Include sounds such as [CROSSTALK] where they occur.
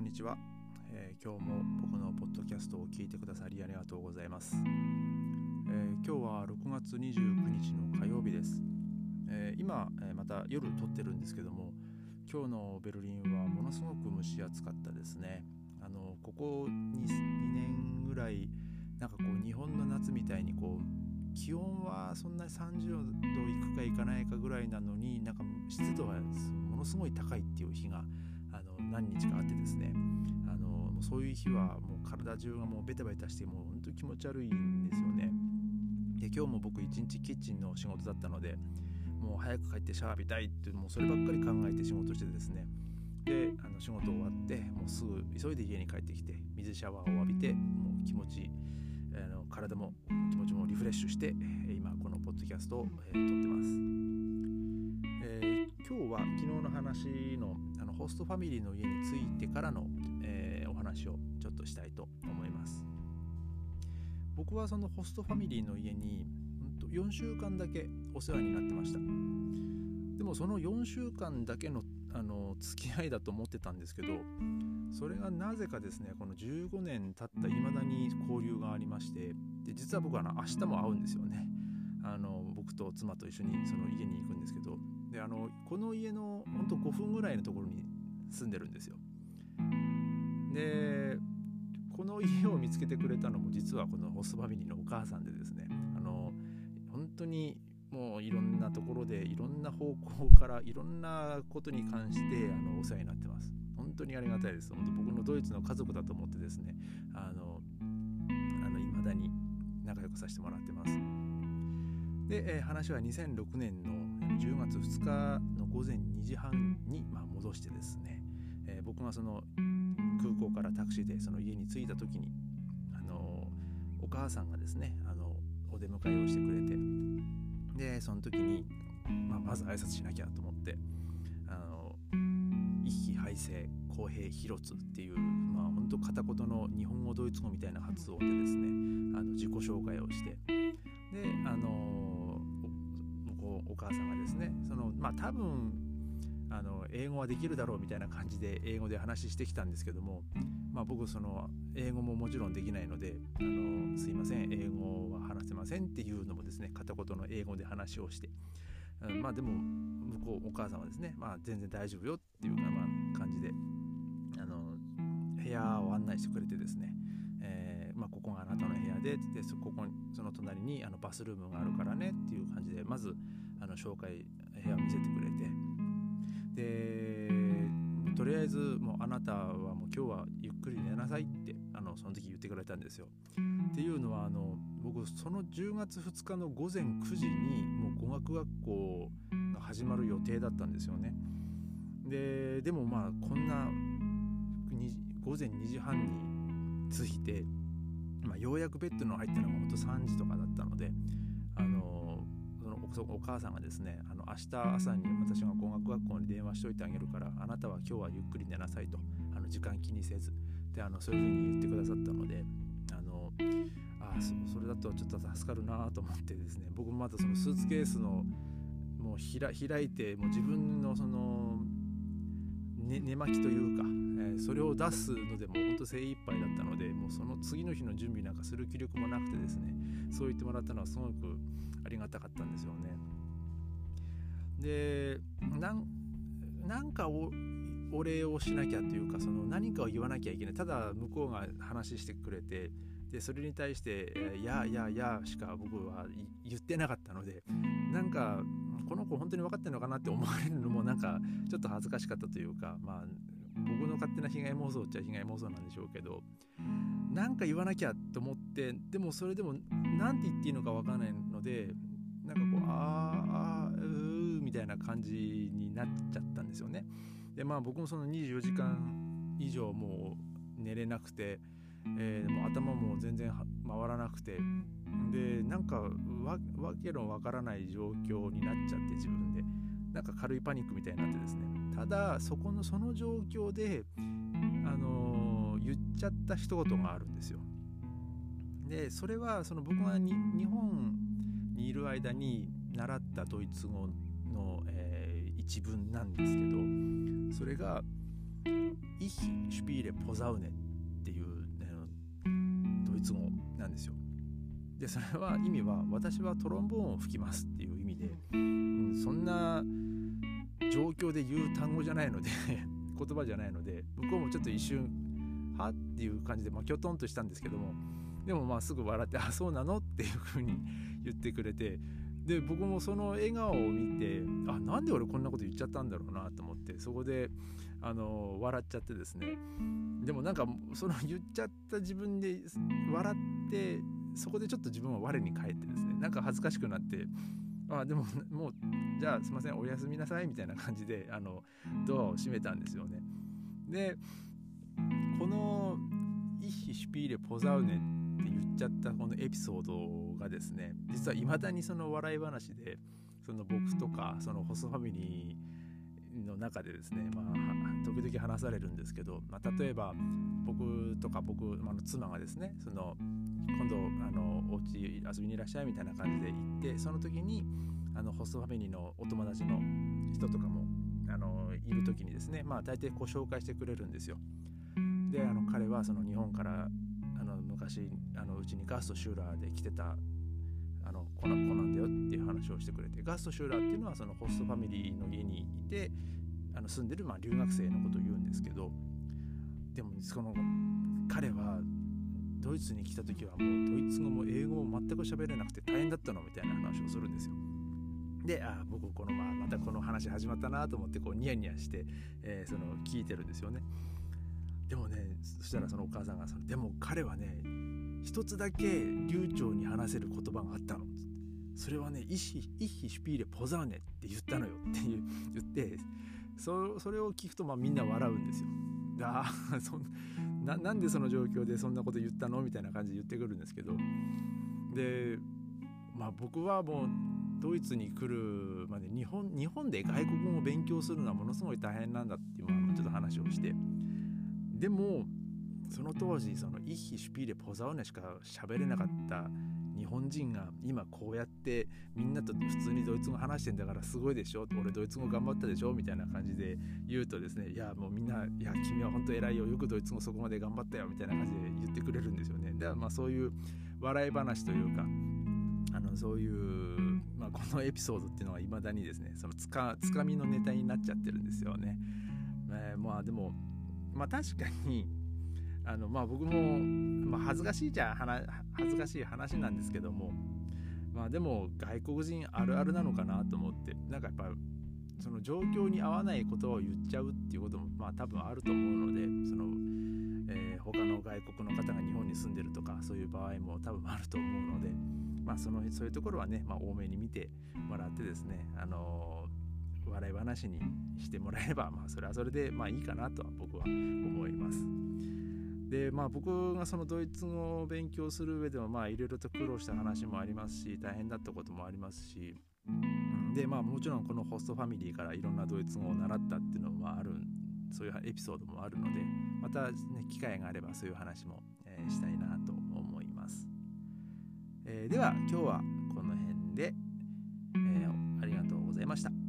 こんにちは、えー、今日も僕のポッドキャストを聞いてくださりありがとうございます、えー、今日は6月29日の火曜日です、えー、今、えまた夜撮ってるんですけども今日のベルリンはものすごく蒸し暑かったですね。あのここ 2, 2年ぐらいなんかこう日本の夏みたいにこう気温はそんなに30度いくかいかないかぐらいなのになんか湿度はものすごい高いっていう日が何日かあってですねあのもうそういう日はもう体中がもうベタベタしてもう本当に気持ち悪いんですよね。で今日も僕一日キッチンの仕事だったのでもう早く帰ってシャワー浴びたいってもうそればっかり考えて仕事してですね。であの仕事終わってもうすぐ急いで家に帰ってきて水シャワーを浴びてもう気持ちあの体も気持ちもリフレッシュして今このポッドキャストを、撮ってます、今日は昨日の話のあのホストファミリーの家に着いてからの、えー、お話をちょっとしたいと思います。僕はそのホストファミリーの家に4週間だけお世話になってました。でもその4週間だけのあの付き合いだと思ってたんですけどそれがなぜかですねこの15年経った未だに交流がありましてで実は僕はあの明日も会うんですよね。あの僕と妻と一緒にその家に行くんですけどであのこの家のほんと5分ぐらいのところに住んでるんですよ。でこの家を見つけてくれたのも実はこのホストファミリーのお母さんでですねあの本当にもういろんなところでいろんな方向からいろんなことに関してあのお世話になってます。本当にありがたいです。本当僕のドイツの家族だと思ってですねあのあの未だに仲良くさせてもらってます。で、えー、話は2006年の10月2日の午前2時半に、まあ、戻してですねえー、僕がその空港からタクシーでその家に着いた時に、あのお母さんがですね、あのお出迎えをしてくれてでその時に、まあ、まず挨拶しなきゃと思って「あの一気排声公平広津」っていう、まあ、本当片言の日本語ドイツ語みたいな発音でですねあの自己紹介をしてであのお母さんがですね。そのまあ多分あの英語はできるだろうみたいな感じで英語で話してきたんですけども、まあ、僕その英語ももちろんできないのであのすいません英語は話せませんっていうのもですね片言の英語で話をして、うん、まあでも向こうお母さんはですね、まあ、全然大丈夫よっていうような感じであの部屋を案内してくれてですね、えー、まあ、ここがあなたの部屋ででそこその隣にあのバスルームがあるからねっていう感じでまずあの紹介部屋を見せてくれてでとりあえずもうあなたはもう今日はゆっくり寝なさいってあのその時言ってくれたんですよ。っていうのはあの僕その10月2日の午前9時にもう語学学校が始まる予定だったんですよね。ででもまあこんな午前2時半に着いて、まあ、ようやくベッドの入ったのがほんと3時とかだったのでそのお母さんがですねあの明日朝に私が語学学校に電話しといてあげるからあなたは今日はゆっくり寝なさいとあの時間気にせずであのそういうふうに言ってくださったのであのあそそれだとちょっと助かるなと思ってですね僕もまだそのスーツケースのもう開いてもう自分のその寝寝巻きというか、えー、それを出すのでも本当精一杯だったのでもうその次の日の準備なんかする気力もなくてですねそう言ってもらったのはすごくありがたかったんですよね。でなんかおお礼をしなきゃというかその何かを言わなきゃいけないただ向こうが話してくれてでそれに対して「いやいやいや」しか僕は言ってなかったのでなんかこの子本当に分かってるのかなって思われるのもなんかちょっと恥ずかしかったというかまあ僕の勝手な被害妄想っちゃ被害妄想なんでしょうけどなんか言わなきゃと思ってでもそれでも何て言っていいのか分からないのでなんかこうあーあーうーみたいな感じになっちゃったんですよね。でまあ僕もその24時間以上もう寝れなくて、えー、もう頭も全然回らなくて。でなんかわわけのわからない状況になっちゃって自分で。なんか軽いパニックみたいになってですね。ただそこのその状況であのー、言っちゃった一言があるんですよ。でそれはその僕が日本にいる間に習ったドイツ語の、えー、一文なんですけどそれがイヒ・シュピーレ・ポザウネっていう、でそれは意味は私はトロンボーンを吹きますっていう意味で、うん、そんな状況で言う単語じゃないので [LAUGHS] 言葉じゃないので向こうもちょっと一瞬はっていう感じで、まあ、きょとんとしたんですけどもでもまあすぐ笑って「あそうなの?」っていうふうに言ってくれてで僕もその笑顔を見てあなんで俺こんなこと言っちゃったんだろうなと思ってそこであの笑っちゃってですねでもなんかその言っちゃった自分で笑ってそこでちょっと自分は我に返ってですねなんか恥ずかしくなってあでももうじゃあすいませんおやすみなさいみたいな感じであのドアを閉めたんですよね。でこの「イッヒ・シュピーレ・ポザウネ」って言っちゃったこのエピソードがですね実はいまだにその笑い話でその僕とかそのホストファミリーの中でですね、まあ、時々話されるんですけど、まあ、例えば僕とか僕、まあ、の妻がですねその今度あのお家遊びにいらっしゃいみたいな感じで行ってその時にあのホストファミリーのお友達の人とかもあのいる時にですねまあ大抵こう紹介してくれるんですよ。であの彼はその日本からあの昔あのうちにガストシューラーで来てたあの子なんだよっていう話をしてくれてガストシューラーっていうのはそのホストファミリーの家にいてあの住んでるまあ留学生のことを言うんですけどでもその彼はドイツに来た時はもうドイツ語も英語も全く喋れなくて大変だったのみたいな話をするんですよ。であ僕この、まあ、またこの話始まったなと思ってこうニヤニヤして、えー、その聞いてるんですよね。でもねそしたらそのお母さんがそのでも彼はね一つだけ流暢に話せる言葉があったのそれはね「イヒイヒシュピーレポザーネ」って言ったのよって言ってそそれを聞くとまあみんな笑うんですよ。あそななんでその状況でそんなこと言ったのみたいな感じで言ってくるんですけどでまあ僕はもうドイツに来るまで日本日本で外国語を勉強するのはものすごい大変なんだっていうちょっと話をしてでもその当時そのイッヒ・シュピーレ・ポザウネしか喋れなかった日本人が今こうやってみんなと普通にドイツ語話してんだからすごいでしょ俺ドイツ語頑張ったでしょみたいな感じで言うとですねいやもうみんないや君は本当偉いよよくドイツ語そこまで頑張ったよみたいな感じで言ってくれるんですよねだからまあそういう笑い話というかあのそういう、まあ、このエピソードっていうのはいまだにですねそのつかつかみのネタになっちゃってるんですよね。えー、まあでもまあ確かにあのまあ僕も、まあ、恥ずかしいじゃ恥ずかしい話なんですけどもまあでも外国人あるあるなのかなと思ってなんかやっぱその状況に合わない言葉を言っちゃうっていうこともまあ多分あると思うのでその、えー、他の外国の方が日本に住んでるとかそういう場合も多分あると思うのでまあそのそういうところはね、まあ、多めに見てもらってですねあのー、笑い話にしてもらえればまあそれはそれでまあいいかなとは僕は思います。でまあ僕がそのドイツ語を勉強する上でもまあいろいろと苦労した話もありますし大変だったこともありますしでまあもちろんこのホストファミリーからいろんなドイツ語を習ったっていうのもあるそういうエピソードもあるのでまたね機会があればそういう話も、えー、したいなと思います、えー、では今日はこの辺で、えー、ありがとうございました。